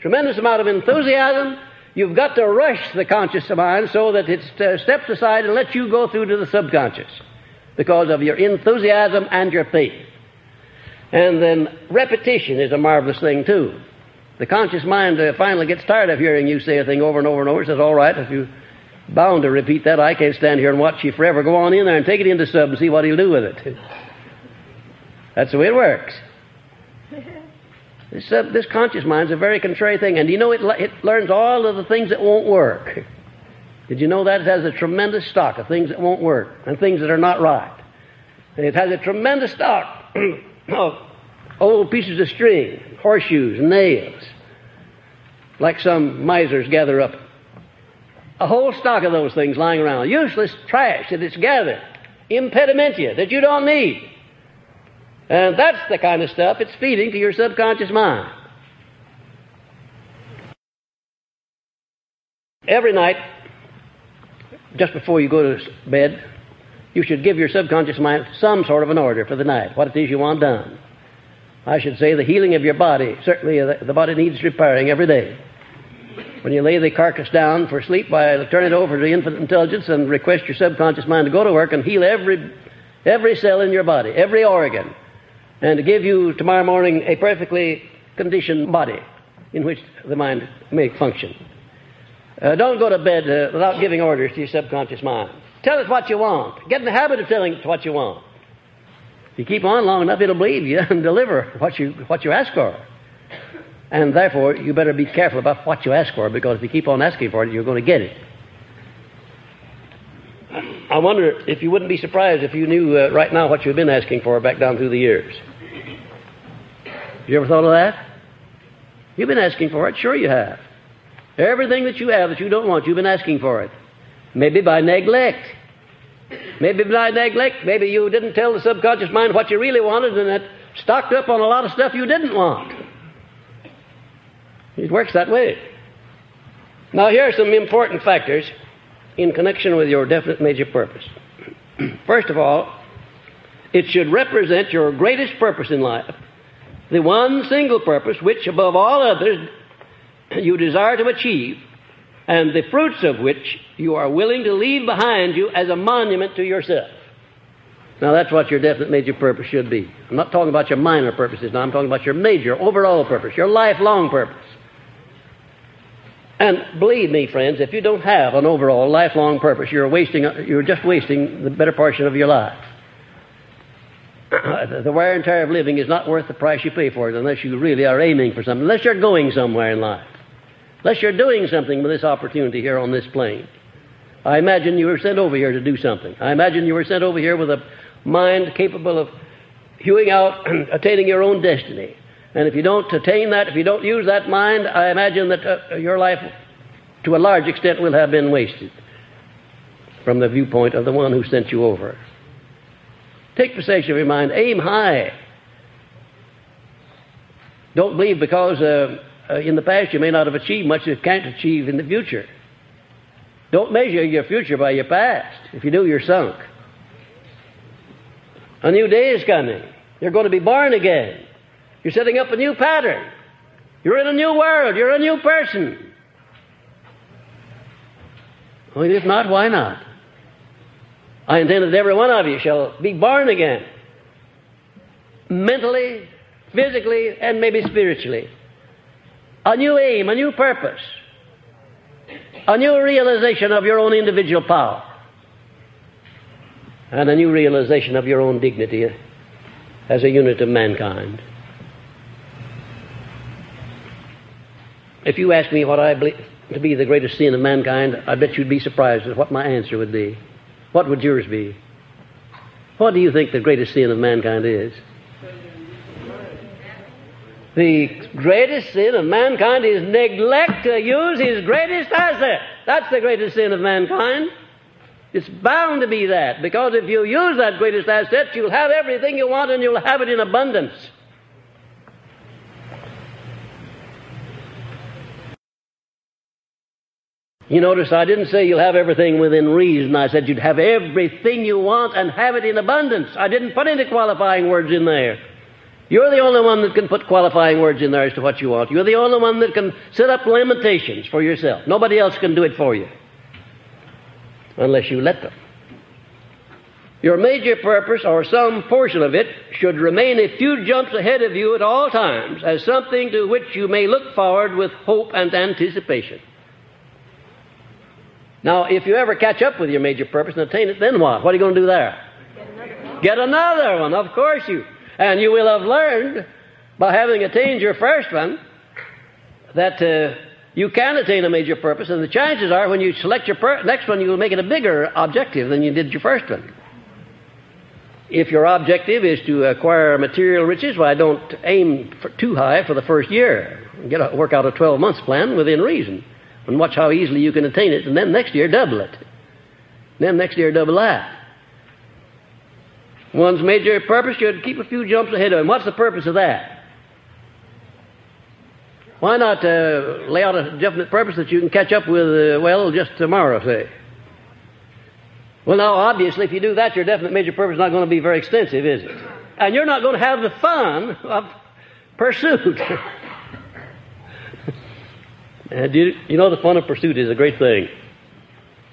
tremendous amount of enthusiasm. You've got to rush the conscious mind so that it steps aside and lets you go through to the subconscious because of your enthusiasm and your faith. And then repetition is a marvelous thing too. The conscious mind uh, finally gets tired of hearing you say a thing over and over and over. It says, all right, if you're bound to repeat that, I can't stand here and watch you forever. Go on in there and take it into sub and see what he'll do with it. That's the way it works. This, conscious mind is a very contrary thing, and you know it, it learns all of the things that won't work. Did you know that? It has a tremendous stock of things that won't work and things that are not right. And it has a tremendous stock of old pieces of string, horseshoes, nails, like some misers gather up. A whole stock of those things lying around. Useless trash that it's gathered. Impedimenta that you don't need. And that's the kind of stuff it's feeding to your subconscious mind. Every night, just before you go to bed, you should give your subconscious mind some sort of an order for the night, what it is you want done. I should say the healing of your body. Certainly, uh, the body needs repairing every day. When you lay the carcass down for sleep, by turn it over to the infinite intelligence and request your subconscious mind to go to work and heal every every cell in your body, every organ, and to give you tomorrow morning a perfectly conditioned body in which the mind may function. Uh, don't go to bed uh, without giving orders to your subconscious mind. Tell it what you want. Get in the habit of telling it what you want. If you keep on long enough, it'll believe you and deliver what you, what you ask for. And therefore, you better be careful about what you ask for because if you keep on asking for it, you're going to get it. I wonder if you wouldn't be surprised if you knew uh, right now what you've been asking for back down through the years. You ever thought of that? You've been asking for it. Sure you have. Everything that you have that you don't want, you've been asking for it. Maybe by neglect. Maybe by neglect. Maybe you didn't tell the subconscious mind what you really wanted and it stocked up on a lot of stuff you didn't want. It works that way. Now, here are some important factors in connection with your definite major purpose. First of all, it should represent your greatest purpose in life, the one single purpose which, above all others, you desire to achieve, and the fruits of which you are willing to leave behind you as a monument to yourself. Now, that's what your definite major purpose should be. I'm not talking about your minor purposes now, I'm talking about your major, overall purpose, your lifelong purpose. And believe me, friends, if you don't have an overall lifelong purpose, you're wasting, you're just wasting the better portion of your life. The wear and tear of living is not worth the price you pay for it unless you really are aiming for something, unless you're going somewhere in life, unless you're doing something with this opportunity here on this plane. I imagine you were sent over here to do something. I imagine you were sent over here with a mind capable of hewing out and attaining your own destiny. And if you don't attain that, if you don't use that mind, I imagine that uh, your life, to a large extent, will have been wasted from the viewpoint of the one who sent you over. Take possession of your mind. Aim high. Don't believe because uh, uh, in the past you may not have achieved much you can't achieve in the future. Don't measure your future by your past. If you do, you're sunk. A new day is coming. You're going to be born again. You're setting up a new pattern. You're in a new world. You're a new person. Well, if not, why not? I intend that every one of you shall be born again. Mentally, physically, and maybe spiritually. A new aim, a new purpose. A new realization of your own individual power. And a new realization of your own dignity as a unit of mankind. If you ask me what I believe to be the greatest sin of mankind, I bet you'd be surprised at what my answer would be. What would yours be? What do you think the greatest sin of mankind is? The greatest sin of mankind is neglect to use his greatest asset. That's the greatest sin of mankind. It's bound to be that, because if you use that greatest asset, you'll have everything you want and you'll have it in abundance. You notice I didn't say you'll have everything within reason. I said you'd have everything you want and have it in abundance. I didn't put any qualifying words in there. You're the only one that can put qualifying words in there as to what you want. You're the only one that can set up limitations for yourself. Nobody else can do it for you. Unless you let them. Your major purpose, or some portion of it, should remain a few jumps ahead of you at all times as something to which you may look forward with hope and anticipation. Now, if you ever catch up with your major purpose and attain it, then what? What are you going to do there? Get another, one, of course you. And you will have learned by having attained your first one that uh, you can attain a major purpose, and the chances are when you select your per- next one, you'll make it a bigger objective than you did your first one. If your objective is to acquire material riches, why don't aim too high for the first year. Get a, work out a 12 months plan within reason, and watch how easily you can attain it, and then next year double it. Then next year double that. One's major purpose should keep a few jumps ahead of him. What's the purpose of that? Why not uh, lay out a definite purpose that you can catch up with, uh, well, just tomorrow, say? Well, now, obviously, if you do that, your definite major purpose is not going to be very extensive, is it? And you're not going to have the fun of pursuit. you, you know, the fun of pursuit is a great thing.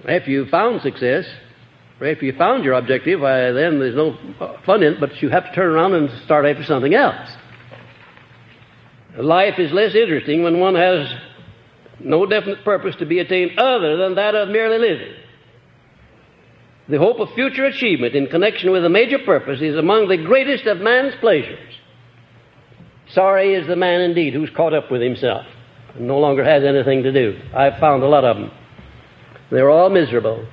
After you've found success, or after you found your objective, then there's no fun in it, but you have to turn around and start after something else. Life is less interesting when one has no definite purpose to be attained other than that of merely living. The hope of future achievement in connection with a major purpose is among the greatest of man's pleasures. Sorry is the man indeed who's caught up with himself no longer has anything to do. I've found a lot of them. They're all miserable.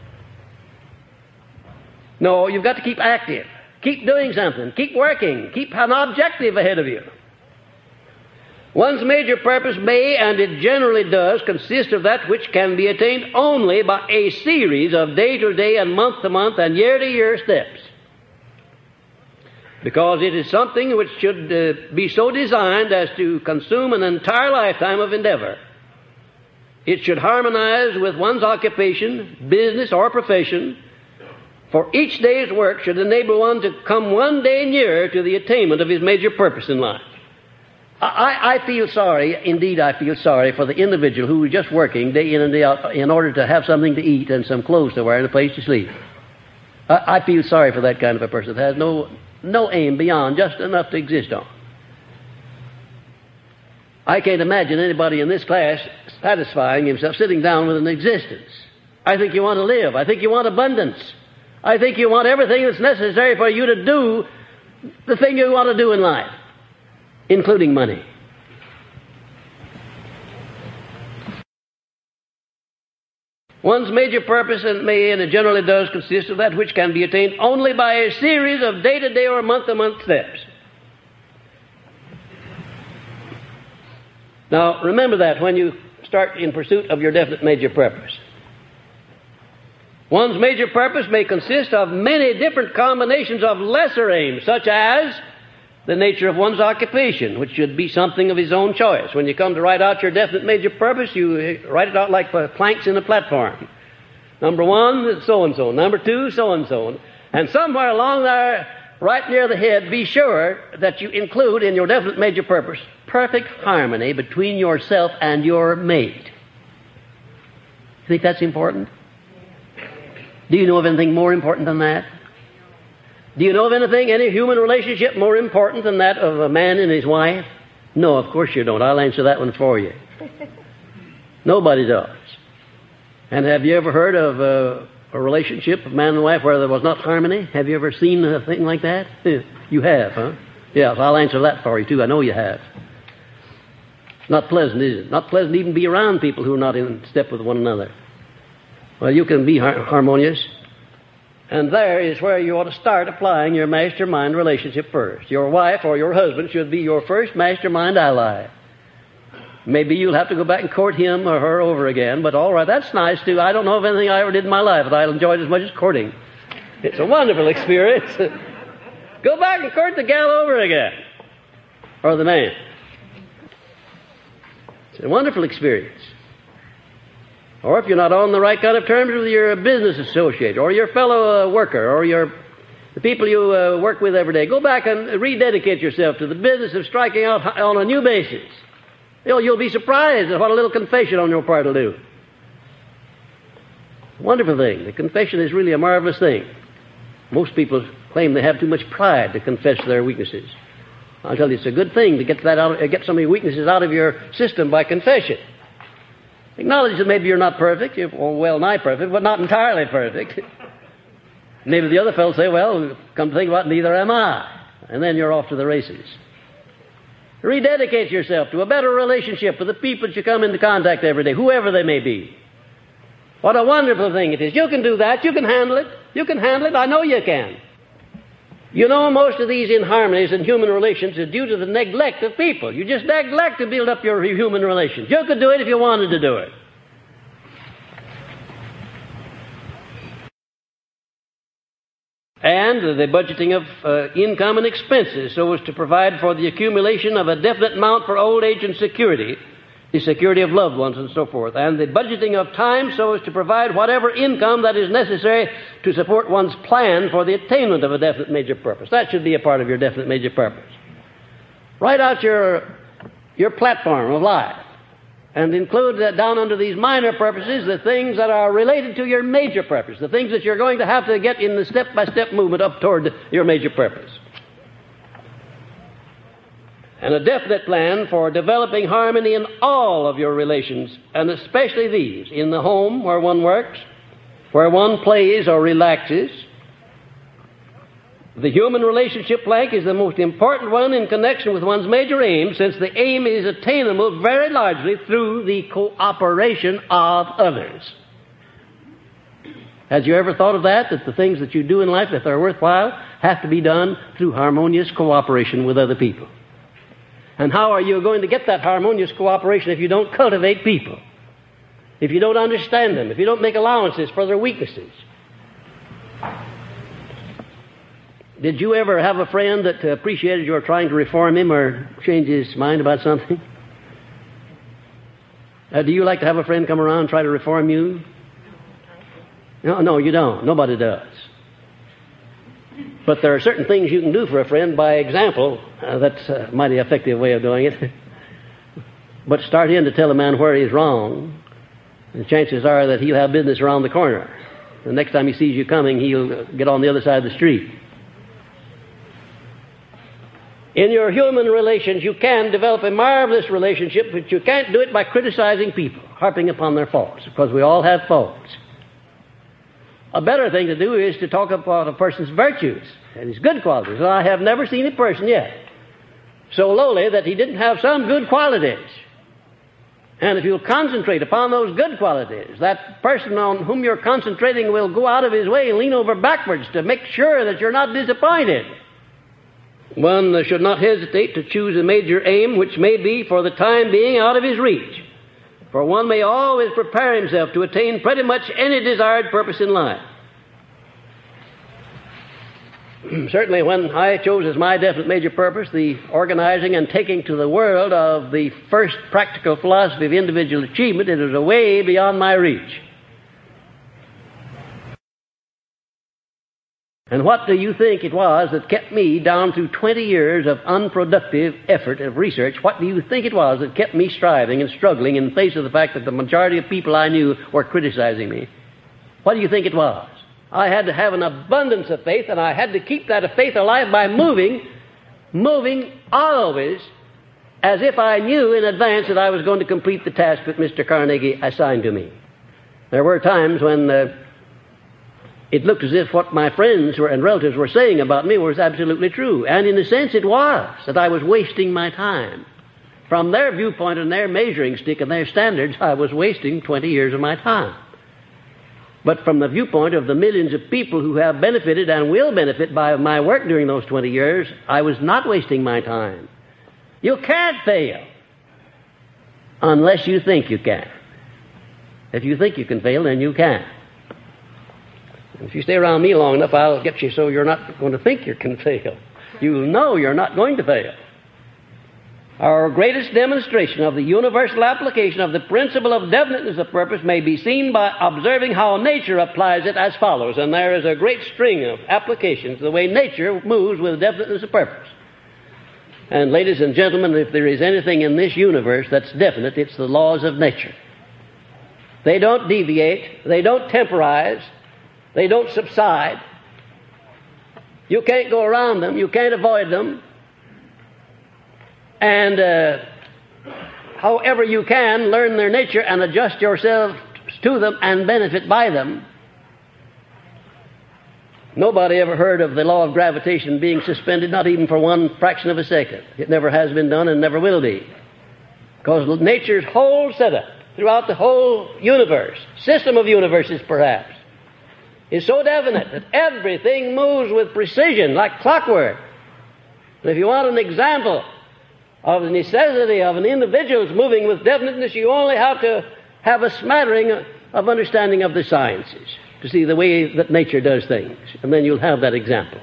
No, you've got to keep active. Keep doing something. Keep working. Keep an objective ahead of you. One's major purpose may, and it generally does, consist of that which can be attained only by a series of day to day and month to month and year to year steps. Because it is something which should uh, be so designed as to consume an entire lifetime of endeavor. It should harmonize with one's occupation, business, or profession, for each day's work should enable one to come one day nearer to the attainment of his major purpose in life. I, I, feel sorry, indeed, I feel sorry for the individual who is just working day in and day out in order to have something to eat and some clothes to wear and a place to sleep. I, I feel sorry for that kind of a person that has no, no aim beyond just enough to exist on. I can't imagine anybody in this class satisfying himself sitting down with an existence. I think you want to live. I think you want abundance. I think you want everything that's necessary for you to do the thing you want to do in life including money. One's major purpose and may, and generally does, consist of that which can be attained only by a series of day to day or month to month steps. Now, remember that when you start in pursuit of your definite major purpose. One's major purpose may consist of many different combinations of lesser aims, such as the nature of one's occupation, which should be something of his own choice. When you come to write out your definite major purpose, you write it out like planks in a platform. Number one, so and so. Number two, so and so. And somewhere along there, right near the head, be sure that you include in your definite major purpose perfect harmony between yourself and your mate. You think that's important? Do you know of anything more important than that? Do you know of anything, any human relationship more important than that of a man and his wife? No, of course you don't. I'll answer that one for you. Nobody does. And have you ever heard of a, a relationship of man and wife where there was not harmony? Have you ever seen a thing like that? you have, huh? Yes, I'll answer that for you too. I know you have. Not pleasant, is it? Not pleasant even to even be around people who are not in step with one another. Well, you can be har- harmonious and there is where you ought to start applying your mastermind relationship first. Your wife or your husband should be your first mastermind ally. Maybe you'll have to go back and court him or her over again, but all right, that's nice too. I don't know of anything I ever did in my life that I enjoyed as much as courting. It's a wonderful experience. go back and court the gal over again. Or the man. It's a wonderful experience. Or if you're not on the right kind of terms with your business associate or your fellow uh, worker or your the people you uh, work with every day, go back and rededicate yourself to the business of striking out on a new basis. You'll, you'll be surprised at what a little confession on your part will do. Wonderful thing. The confession is really a marvelous thing. Most people claim they have too much pride to confess their weaknesses. I'll tell you, it's a good thing to get that out, get some of your weaknesses out of your system by confession. Acknowledge that maybe you're not perfect, you're well nigh perfect, but not entirely perfect. maybe the other fellow say, well, come to think about it, neither am I. And then you're off to the races. Rededicate yourself to a better relationship with the people that you come into contact every day, whoever they may be. What a wonderful thing it is. You can do that. You can handle it. You can handle it. I know you can. You know, most of these inharmonies in human relations are due to the neglect of people. You just neglect to build up your human relations. You could do it if you wanted to do it. and the budgeting of uh, income and expenses so as to provide for the accumulation of a definite amount for old age and security, the security of loved ones and so forth, and the budgeting of time so as to provide whatever income that is necessary to support one's plan for the attainment of a definite major purpose. That should be a part of your definite major purpose. Write out your, your platform of life and include that down under these minor purposes the things that are related to your major purpose, the things that you're going to have to get in the step by step movement up toward your major purpose. And a definite plan for developing harmony in all of your relations, and especially these in the home where one works, where one plays or relaxes, the human relationship plank is the most important one in connection with one's major aim, since the aim is attainable very largely through the cooperation of others. Has you ever thought of that? That the things that you do in life, if they're worthwhile, have to be done through harmonious cooperation with other people. And how are you going to get that harmonious cooperation if you don't cultivate people? If you don't understand them, if you don't make allowances for their weaknesses? Did you ever have a friend that appreciated your trying to reform him or change his mind about something? Uh, do you like to have a friend come around and try to reform you? No, no, you don't. Nobody does. But there are certain things you can do for a friend by example. Uh, that's a mighty effective way of doing it. but start in to tell a man where he's wrong, the chances are that he'll have business around the corner. The next time he sees you coming, he'll get on the other side of the street. In your human relations, you can develop a marvelous relationship, but you can't do it by criticizing people, harping upon their faults, because we all have faults. A better thing to do is to talk about a person's virtues and his good qualities. And I have never seen a person yet so lowly that he didn't have some good qualities. And if you'll concentrate upon those good qualities, that person on whom you're concentrating will go out of his way and lean over backwards to make sure that you're not disappointed. One should not hesitate to choose a major aim which may be for the time being out of his reach. For one may always prepare himself to attain pretty much any desired purpose in life. Certainly, when I chose as my definite major purpose the organizing and taking to the world of the first practical philosophy of individual achievement, it was way beyond my reach. And what do you think it was that kept me down through 20 years of unproductive effort of research? What do you think it was that kept me striving and struggling in face of the fact that the majority of people I knew were criticizing me? What do you think it was? I had to have an abundance of faith, and I had to keep that faith alive by moving, moving always as if I knew in advance that I was going to complete the task that Mr. Carnegie assigned to me. There were times when uh, it looked as if what my friends and relatives were saying about me was absolutely true. And in a sense, it was that I was wasting my time. From their viewpoint and their measuring stick and their standards, I was wasting 20 years of my time. But from the viewpoint of the millions of people who have benefited and will benefit by my work during those 20 years, I was not wasting my time. You can't fail unless you think you can. If you think you can fail, then you can. If you stay around me long enough, I'll get you so you're not going to think you can fail. You'll know you're not going to fail. Our greatest demonstration of the universal application of the principle of definiteness of purpose may be seen by observing how nature applies it as follows. And there is a great string of applications, the way nature moves with definiteness of purpose. And ladies and gentlemen, if there is anything in this universe that's definite, it's the laws of nature. They don't deviate, they don't temporize, they don't subside. You can't go around them, you can't avoid them. And uh, however you can, learn their nature and adjust yourself to them and benefit by them. Nobody ever heard of the law of gravitation being suspended, not even for one fraction of a second. It never has been done and never will be. Because nature's whole setup throughout the whole universe, system of universes perhaps, is so definite that everything moves with precision like clockwork. And if you want an example of the necessity of an individual's moving with definiteness, you only have to have a smattering of understanding of the sciences to see the way that nature does things. And then you'll have that example.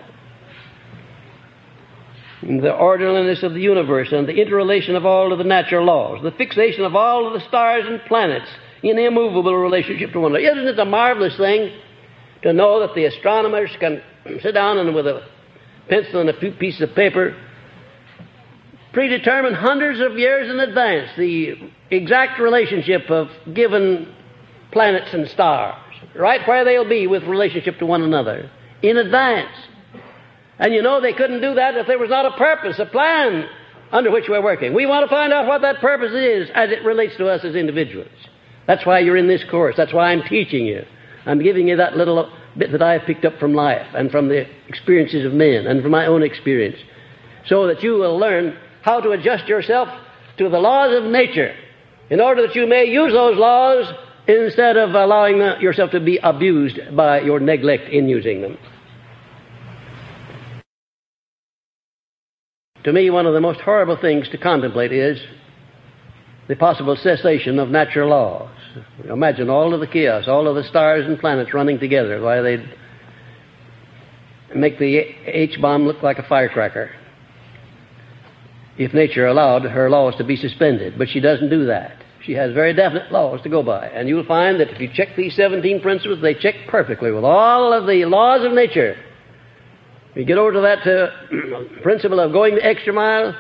The orderliness of the universe and the interrelation of all of the natural laws, the fixation of all of the stars and planets in immovable relationship to one another. Isn't it a marvelous thing to know that the astronomers can sit down and with a pencil and a few pieces of paper predetermine hundreds of years in advance the exact relationship of given planets and stars, right where they'll be with relationship to one another in advance. And you know they couldn't do that if there was not a purpose, a plan under which we're working. We want to find out what that purpose is as it relates to us as individuals. That's why you're in this course. That's why I'm teaching you. I'm giving you that little bit that I've picked up from life and from the experiences of men and from my own experience so that you will learn how to adjust yourself to the laws of nature in order that you may use those laws instead of allowing yourself to be abused by your neglect in using them. To me, one of the most horrible things to contemplate is the possible cessation of natural laws. Imagine all of the chaos, all of the stars and planets running together. Why, they'd make the H bomb look like a firecracker if nature allowed her laws to be suspended. But she doesn't do that. She has very definite laws to go by. And you'll find that if you check these 17 principles, they check perfectly with all of the laws of nature. You get over to that uh, principle of going the extra mile,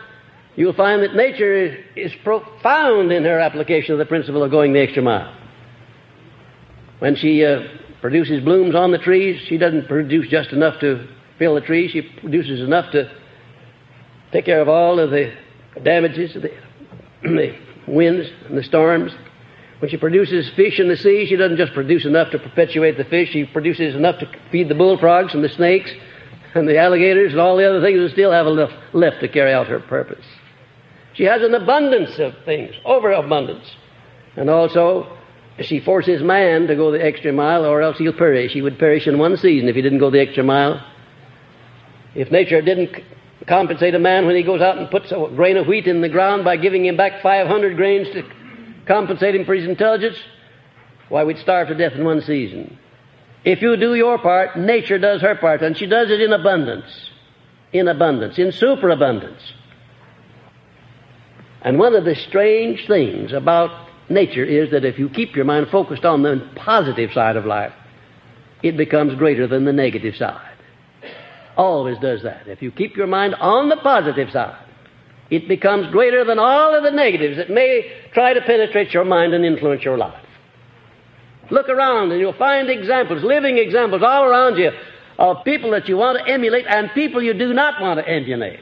you'll find that nature is, profound in her application of the principle of going the extra mile. When she uh, produces blooms on the trees, she doesn't produce just enough to fill the trees, she produces enough to take care of all of the damages, the, the winds and the storms. When she produces fish in the sea, she doesn't just produce enough to perpetuate the fish, she produces enough to feed the bullfrogs and the snakes and the alligators and all the other things that still have enough left to carry out her purpose. She has an abundance of things, overabundance. And also, she forces man to go the extra mile or else he'll perish. He would perish in one season if he didn't go the extra mile. If nature didn't compensate a man when he goes out and puts a grain of wheat in the ground by giving him back 500 grains to compensate him for his intelligence, why, we'd starve to death in one season. If you do your part, nature does her part, and she does it in abundance. In abundance, in superabundance. And one of the strange things about nature is that if you keep your mind focused on the positive side of life, it becomes greater than the negative side. Always does that. If you keep your mind on the positive side, it becomes greater than all of the negatives that may try to penetrate your mind and influence your life. Look around and you'll find examples, living examples all around you of people that you want to emulate and people you do not want to emulate.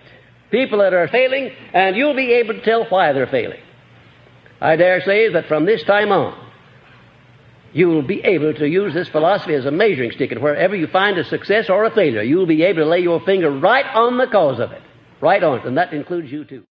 People that are failing, and you'll be able to tell why they're failing. I dare say that from this time on, you'll be able to use this philosophy as a measuring stick, and wherever you find a success or a failure, you'll be able to lay your finger right on the cause of it. Right on it, and that includes you too.